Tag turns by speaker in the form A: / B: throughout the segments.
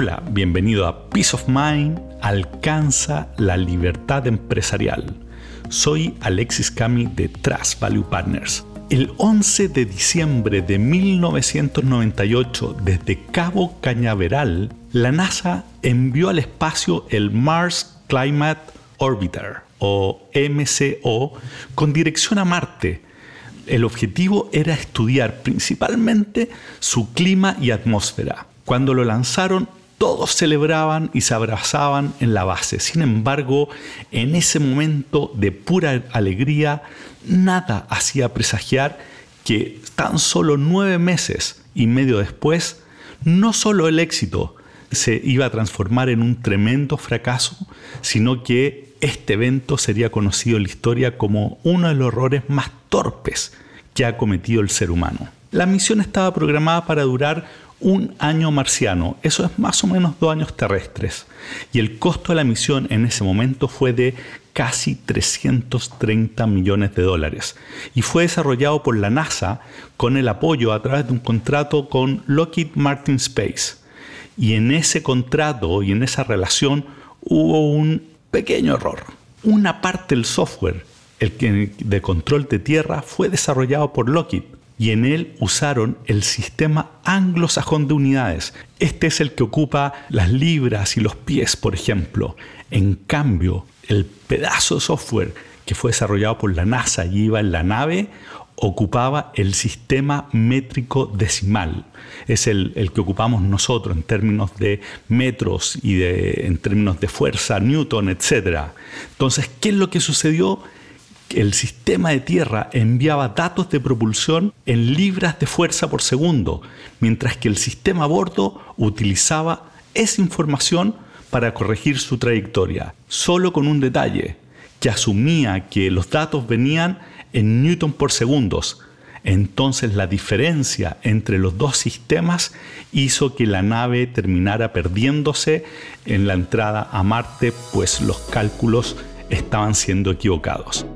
A: Hola, bienvenido a Peace of Mind, alcanza la libertad empresarial. Soy Alexis Cami de Trust Value Partners. El 11 de diciembre de 1998, desde Cabo Cañaveral, la NASA envió al espacio el Mars Climate Orbiter, o MCO, con dirección a Marte. El objetivo era estudiar principalmente su clima y atmósfera. Cuando lo lanzaron, todos celebraban y se abrazaban en la base. Sin embargo, en ese momento de pura alegría, nada hacía presagiar que tan solo nueve meses y medio después, no solo el éxito se iba a transformar en un tremendo fracaso, sino que este evento sería conocido en la historia como uno de los errores más torpes que ha cometido el ser humano. La misión estaba programada para durar un año marciano, eso es más o menos dos años terrestres, y el costo de la misión en ese momento fue de casi 330 millones de dólares, y fue desarrollado por la NASA con el apoyo a través de un contrato con Lockheed Martin Space. Y en ese contrato y en esa relación hubo un pequeño error. Una parte del software, el de control de tierra, fue desarrollado por Lockheed y en él usaron el sistema anglosajón de unidades. Este es el que ocupa las libras y los pies, por ejemplo. En cambio, el pedazo de software que fue desarrollado por la NASA y iba en la nave ocupaba el sistema métrico decimal. Es el, que ocupamos nosotros en términos de metros y de, en términos de fuerza, Newton, etc. Entonces, ¿qué es lo que sucedió? El sistema de tierra enviaba datos de propulsión en libras de fuerza por segundo, mientras que el sistema a bordo utilizaba esa información para corregir su trayectoria, solo con un detalle, que asumía que los datos venían en newton por segundos. Entonces la diferencia entre los dos sistemas hizo que la nave terminara perdiéndose en la entrada a Marte, pues los cálculos estaban siendo equivocados.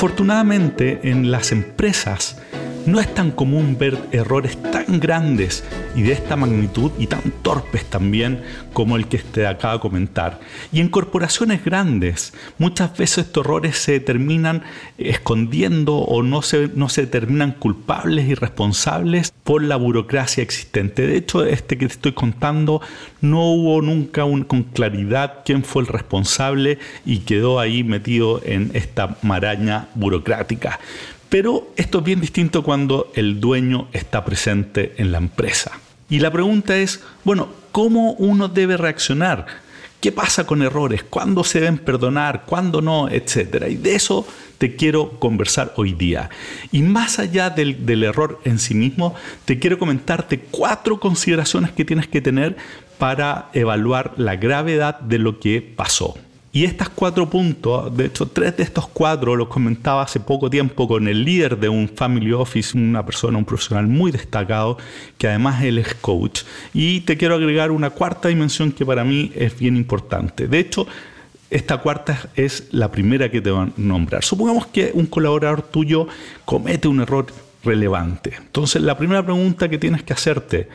A: Afortunadamente en las empresas no es tan común ver errores tan grandes y de esta magnitud y tan torpes también como el que te acaba de comentar. Y en corporaciones grandes muchas veces estos errores se terminan escondiendo o no se, no se terminan culpables y responsables por la burocracia existente. De hecho, este que te estoy contando no hubo nunca con claridad quién fue el responsable y quedó ahí metido en esta maraña burocrática. Pero esto es bien distinto cuando el dueño está presente en la empresa. Y la pregunta es, bueno, ¿cómo uno debe reaccionar? ¿Qué pasa con errores? ¿Cuándo se deben perdonar? ¿Cuándo no? Etcétera. Y de eso te quiero conversar hoy día. Y más allá del, del, error en sí mismo, te quiero comentarte cuatro consideraciones que tienes que tener para evaluar la gravedad de lo que pasó. Y estos cuatro puntos, de hecho tres de estos cuatro los comentaba hace poco tiempo con el líder de un family office, una persona, un profesional muy destacado, que además él es coach. Y te quiero agregar una cuarta dimensión que para mí es bien importante. De hecho, esta cuarta es la primera que te van a nombrar. Supongamos que un colaborador tuyo comete un error relevante. Entonces, la primera pregunta que tienes que hacerte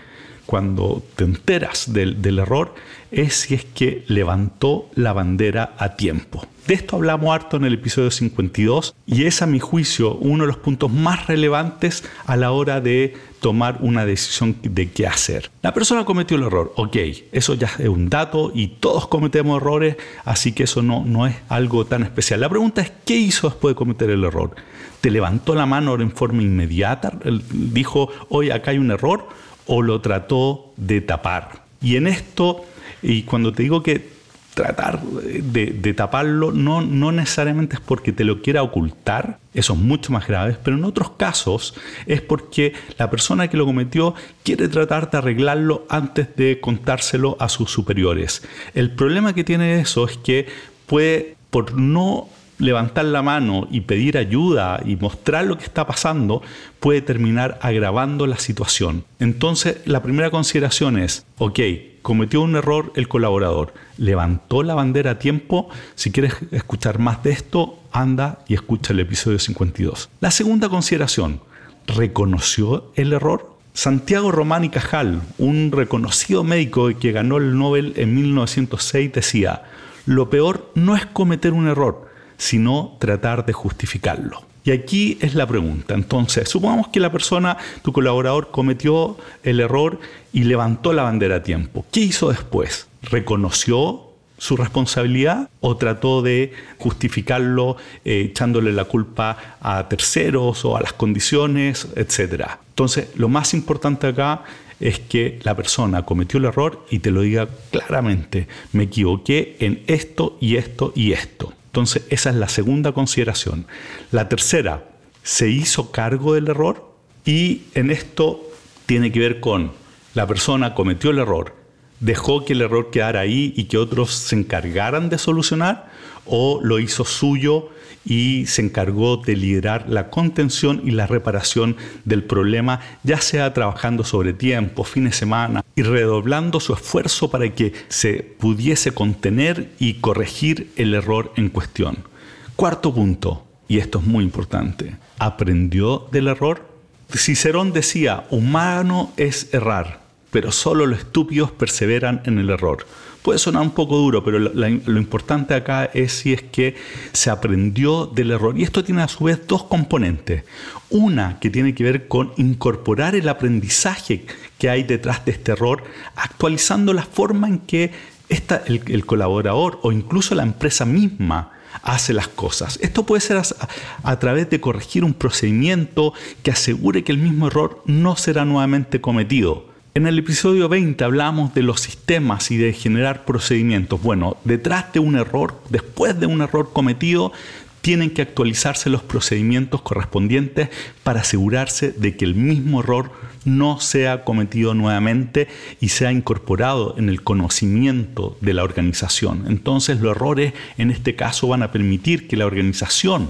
A: cuando te enteras del, error es si es que levantó la bandera a tiempo. De esto hablamos harto en el episodio 52 y es a mi juicio uno de los puntos más relevantes a la hora de tomar una decisión de qué hacer. La persona cometió el error, ok, eso ya es un dato y todos cometemos errores, así que eso no, no es algo tan especial. La pregunta es, ¿qué hizo después de cometer el error? ¿Te levantó la mano en forma inmediata? ¿Dijo, hoy acá hay un error? O lo trató de tapar. Y en esto, y cuando te digo que tratar de, taparlo no, no necesariamente es porque te lo quiera ocultar, eso es mucho más grave, pero en otros casos es porque la persona que lo cometió quiere tratar de arreglarlo antes de contárselo a sus superiores. El problema que tiene eso es que puede, por no levantar la mano y pedir ayuda y mostrar lo que está pasando puede terminar agravando la situación. Entonces, la primera consideración es, ok, cometió un error el colaborador, levantó la bandera a tiempo, si quieres escuchar más de esto, anda y escucha el episodio 52. La segunda consideración, ¿reconoció el error? Santiago Román y Cajal, un reconocido médico que ganó el Nobel en 1906, decía, lo peor no es cometer un error, sino tratar de justificarlo. Y aquí es la pregunta. Entonces, supongamos que la persona, tu colaborador, cometió el error y levantó la bandera a tiempo. ¿Qué hizo después? ¿Reconoció su responsabilidad o trató de justificarlo eh, echándole la culpa a terceros o a las condiciones, etcétera? Entonces, lo más importante acá es que la persona cometió el error y te lo diga claramente, me equivoqué en esto y esto y esto. Entonces, esa es la segunda consideración. La tercera, se hizo cargo del error y en esto tiene que ver con la persona cometió el error, dejó que el error quedara ahí y que otros se encargaran de solucionar o lo hizo suyo y se encargó de liderar la contención y la reparación del problema, ya sea trabajando sobre tiempo, fines de semana y redoblando su esfuerzo para que se pudiese contener y corregir el error en cuestión. Cuarto punto, y esto es muy importante, ¿aprendió del error? Cicerón decía, humano es errar, pero solo los estúpidos perseveran en el error. Puede sonar un poco duro, pero lo, importante acá es si es que se aprendió del error. Y esto tiene a su vez dos componentes. Una que tiene que ver con incorporar el aprendizaje que hay detrás de este error, actualizando la forma en que el, colaborador o incluso la empresa misma hace las cosas. Esto puede ser a, través de corregir un procedimiento que asegure que el mismo error no será nuevamente cometido. En el episodio 20 hablamos de los sistemas y de generar procedimientos. Bueno, detrás de un error, después de un error cometido, tienen que actualizarse los procedimientos correspondientes para asegurarse de que el mismo error no sea cometido nuevamente y sea incorporado en el conocimiento de la organización. Entonces los errores en este caso van a permitir que la organización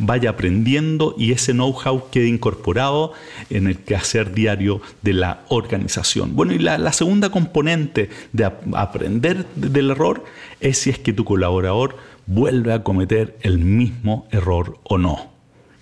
A: vaya aprendiendo y ese know-how quede incorporado en el quehacer diario de la organización. Bueno, y la, segunda componente de aprender del error es si es que tu colaborador vuelve a cometer el mismo error o no.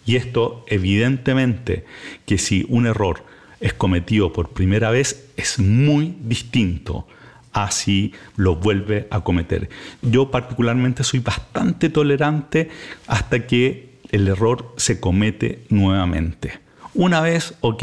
A: Y esto evidentemente que si un error es cometido por primera vez es muy distinto a si lo vuelve a cometer. Yo particularmente soy bastante tolerante hasta que el error se comete nuevamente. Una vez, ok,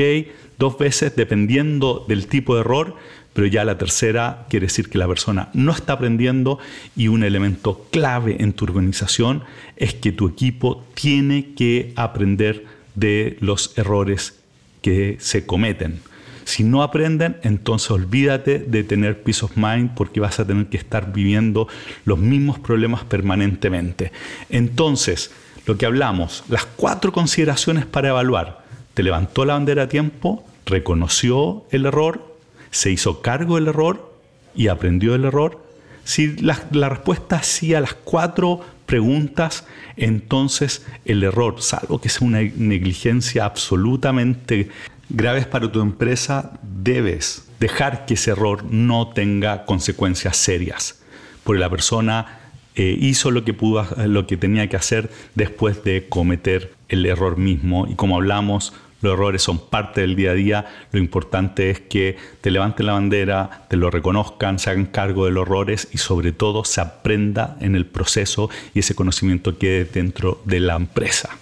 A: dos veces, dependiendo del tipo de error, pero ya la tercera quiere decir que la persona no está aprendiendo y un elemento clave en tu organización es que tu equipo tiene que aprender de los errores que se cometen. Si no aprenden, entonces olvídate de tener peace of mind porque vas a tener que estar viviendo los mismos problemas permanentemente. Entonces, lo que hablamos, las cuatro consideraciones para evaluar. Te levantó la bandera a tiempo, reconoció el error, se hizo cargo del error y aprendió del error. Si la, respuesta es sí a las cuatro preguntas, entonces el error, salvo que sea una negligencia absolutamente grave para tu empresa, debes dejar que ese error no tenga consecuencias serias. Porque la persona eh, hizo lo que pudo, lo que tenía que hacer después de cometer el error mismo. Y como hablamos, los errores son parte del día a día. Lo importante es que te levanten la bandera, te lo reconozcan, se hagan cargo de los errores y sobre todo se aprenda en el proceso y ese conocimiento quede dentro de la empresa.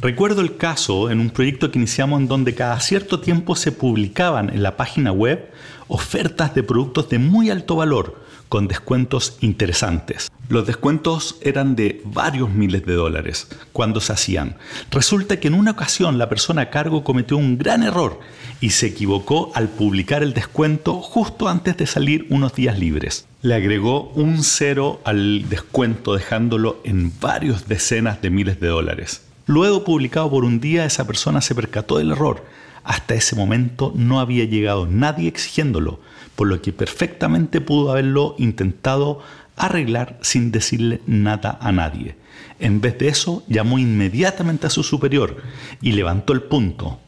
A: Recuerdo el caso en un proyecto que iniciamos en donde cada cierto tiempo se publicaban en la página web ofertas de productos de muy alto valor con descuentos interesantes. Los descuentos eran de varios miles de dólares cuando se hacían. Resulta que en una ocasión la persona a cargo cometió un gran error y se equivocó al publicar el descuento justo antes de salir unos días libres. Le agregó un cero al descuento dejándolo en varios decenas de miles de dólares. Luego publicado por un día esa persona se percató del error. Hasta ese momento no había llegado nadie exigiéndolo por lo que perfectamente pudo haberlo intentado arreglar sin decirle nada a nadie. En vez de eso, llamó inmediatamente a su superior y levantó el punto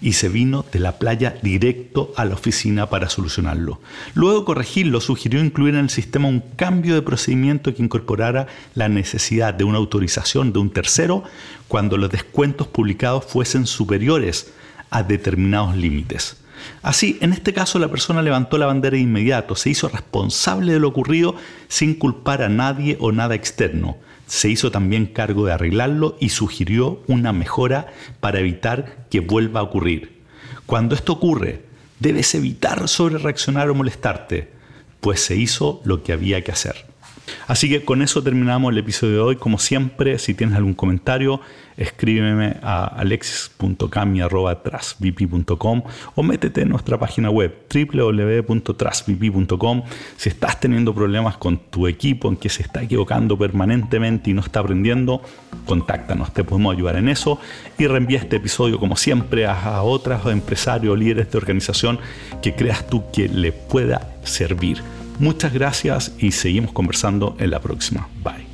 A: y se vino de la playa directo a la oficina para solucionarlo. Luego corregirlo, sugirió incluir en el sistema un cambio de procedimiento que incorporara la necesidad de una autorización de un tercero cuando los descuentos publicados fuesen superiores a determinados límites. Así, en este caso la persona levantó la bandera de inmediato, se hizo responsable de lo ocurrido sin culpar a nadie o nada externo. Se hizo también cargo de arreglarlo y sugirió una mejora para evitar que vuelva a ocurrir. Cuando esto ocurre, debes evitar sobre reaccionar o molestarte, pues se hizo lo que había que hacer. Así que con eso terminamos el episodio de hoy. Como siempre, si tienes algún comentario, escríbeme a alexis.cami.trasvp.com o métete en nuestra página web www.trasvp.com. Si estás teniendo problemas con tu equipo en que se está equivocando permanentemente y no está aprendiendo, contáctanos, te podemos ayudar en eso y reenvía este episodio como siempre a, otros empresarios líderes de organización que creas tú que le pueda servir. Muchas gracias y seguimos conversando en la próxima. Bye.